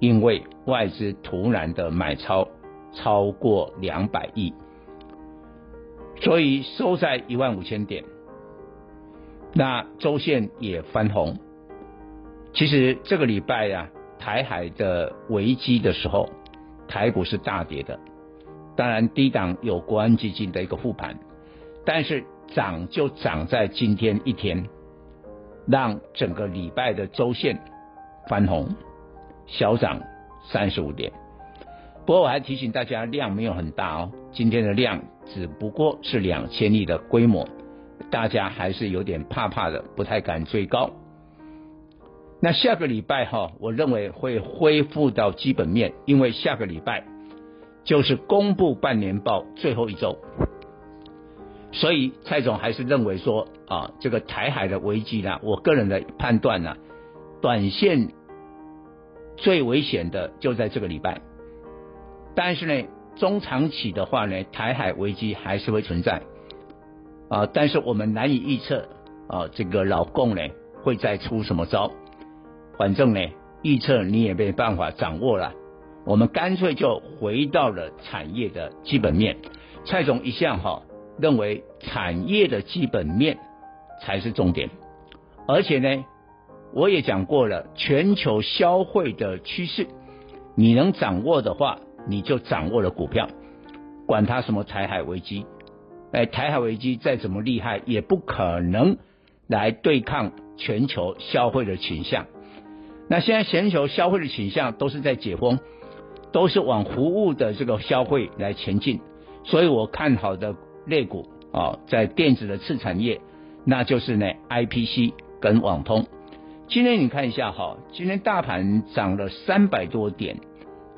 因为外资突然的买超超过两百亿，所以收在一万五千点。那周线也翻红。其实这个礼拜呀、啊，台海的危机的时候，台股是大跌的。当然，低档有国安基金的一个护盘，但是涨就涨在今天一天，让整个礼拜的周线翻红，小涨三十五点。不过我还提醒大家，量没有很大哦，今天的量只不过是两千亿的规模，大家还是有点怕怕的，不太敢追高。那下个礼拜哈，我认为会恢复到基本面，因为下个礼拜。就是公布半年报最后一周，所以蔡总还是认为说啊，这个台海的危机呢，我个人的判断呢，短线最危险的就在这个礼拜，但是呢，中长期的话呢，台海危机还是会存在啊，但是我们难以预测啊，这个老共呢会再出什么招，反正呢，预测你也没办法掌握了。我们干脆就回到了产业的基本面。蔡总一向哈认为产业的基本面才是重点，而且呢，我也讲过了，全球消费的趋势，你能掌握的话，你就掌握了股票。管它什么台海危机，哎，台海危机再怎么厉害，也不可能来对抗全球消费的倾向。那现在全球消费的倾向都是在解封。都是往服务的这个消费来前进，所以我看好的类股啊，在电子的次产业，那就是呢 IPC 跟网通。今天你看一下哈，今天大盘涨了三百多点，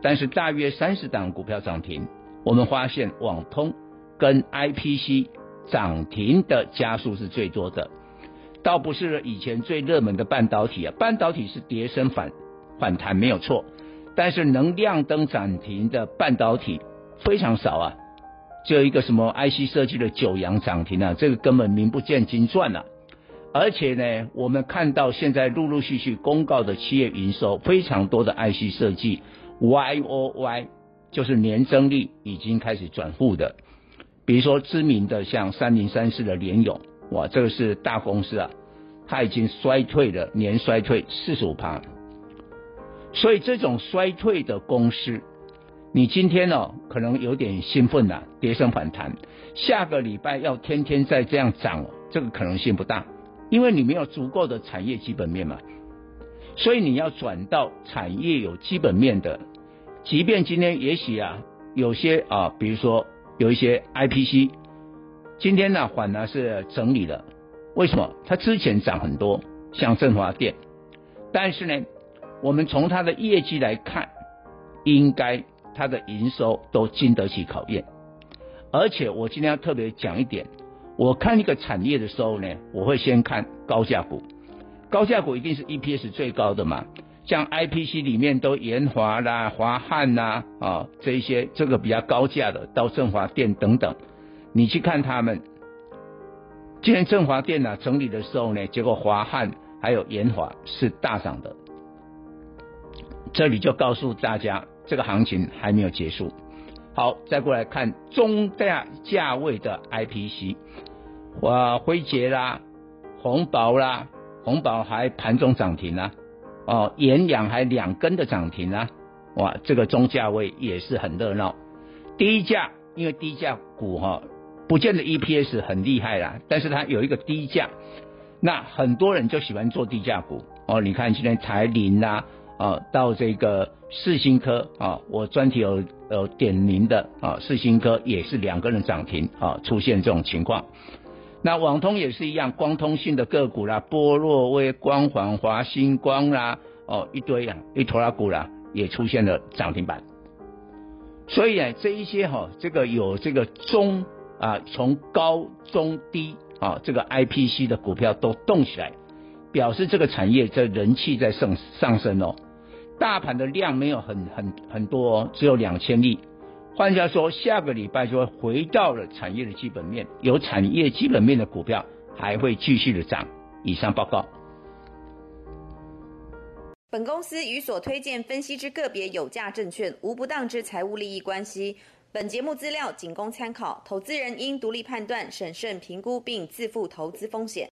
但是大约三十档股票涨停，我们发现网通跟 IPC 涨停的家数是最多的，倒不是以前最热门的半导体啊，半导体是跌升反反弹没有错。但是能亮灯涨停的半导体非常少啊，只有一个什么 IC 设计的九阳涨停啊，这个根本名不见经传啊。而且呢，我们看到现在陆陆续续公告的企业营收非常多的 IC 设计 Y O Y，就是年增率已经开始转负的。比如说知名的像三零三四的联咏，哇，这个是大公司啊，它已经衰退了，年衰退四十五趴。所以这种衰退的公司，你今天呢、哦、可能有点兴奋呐，跌升反弹。下个礼拜要天天再这样涨，这个可能性不大，因为你没有足够的产业基本面嘛。所以你要转到产业有基本面的，即便今天也许啊有些啊，比如说有一些 IPC，今天呢反而是整理了。为什么？它之前涨很多，像振华电，但是呢。我们从它的业绩来看，应该它的营收都经得起考验。而且我今天要特别讲一点，我看一个产业的时候呢，我会先看高价股，高价股一定是 EPS 最高的嘛。像 IPC 里面都研华啦、华汉啦啊这一些，这个比较高价的，到振华电等等，你去看他们。今天振华电呢、啊、整理的时候呢，结果华汉还有研华是大涨的。这里就告诉大家，这个行情还没有结束。好，再过来看中大价位的 IPC，哇，辉杰啦，鸿宝啦，鸿宝还盘中涨停啊，哦，研阳还两根的涨停啊，哇，这个中价位也是很热闹。低价，因为低价股哈，不见得 EPS 很厉害啦，但是它有一个低价，那很多人就喜欢做低价股哦。你看今天财霖啦，啊，到这个世新科啊，我专题有有点名的啊，世新科也是两个人涨停啊，出现这种情况。那网通也是一样，光通信的个股啦，波若威、光环、华星光啦，哦，一堆啊，一坨拉股啦，也出现了涨停板。所以呢，这一些哈、哦，这个有这个中啊，从高中低啊，这个 IPC 的股票都动起来，表示这个产业这人气在上上升哦。大盘的量没有很很很多哦，只有两千亿。换句话说，下个礼拜就会回到了产业的基本面，有产业基本面的股票还会继续的涨。以上报告。本公司与所推荐分析之个别有价证券无不当之财务利益关系。本节目资料仅供参考，投资人应独立判断、审慎评估并自负投资风险。